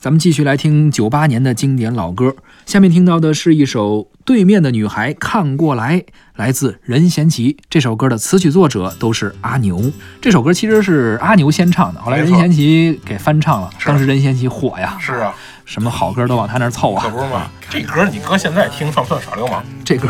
咱们继续来听九八年的经典老歌，下面听到的是一首《对面的女孩看过来》，来自任贤齐。这首歌的词曲作者都是阿牛。这首歌其实是阿牛先唱的，后来任贤齐给翻唱了。当时任贤齐火呀，是啊，什么好歌都往他那儿凑啊，可不是吗？这歌你搁现在听算不算耍流氓？这歌。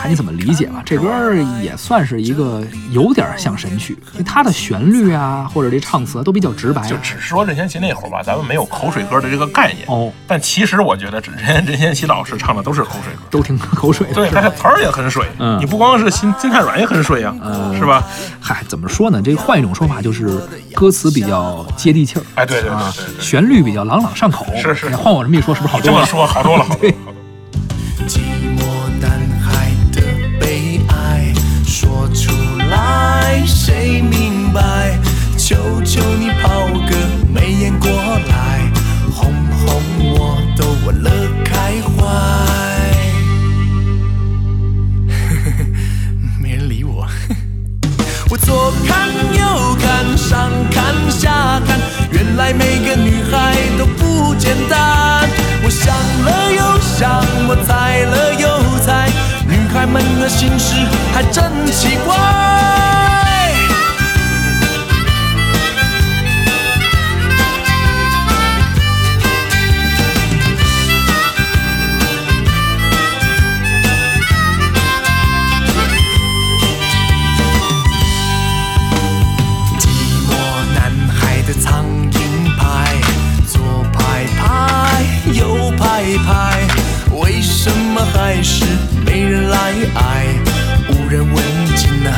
看你怎么理解吧，这歌也算是一个有点像神曲，它的旋律啊，或者这唱词都比较直白。就只是说任贤齐那会儿吧，咱们没有口水歌的这个概念哦。但其实我觉得，任 任贤齐老师唱的都是口水歌，都挺口水。对，他词儿也很水。嗯，你不光是心心太软也很水呀，是吧？嗨，怎么说呢？这换一种说法就是歌词比较接地气儿。哎，对对对对，旋律比较朗朗上口。是是，换我这么一说，是不是好多了？这么说好多了，好多了。求每个女孩都不简单。我想了又想，我猜了又猜，女孩们的心事还真奇怪。为什么还是没人来爱，无人问津啊，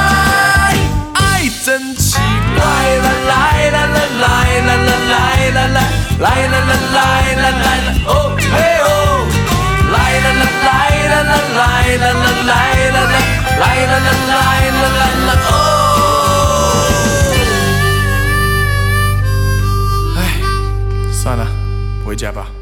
回家吧。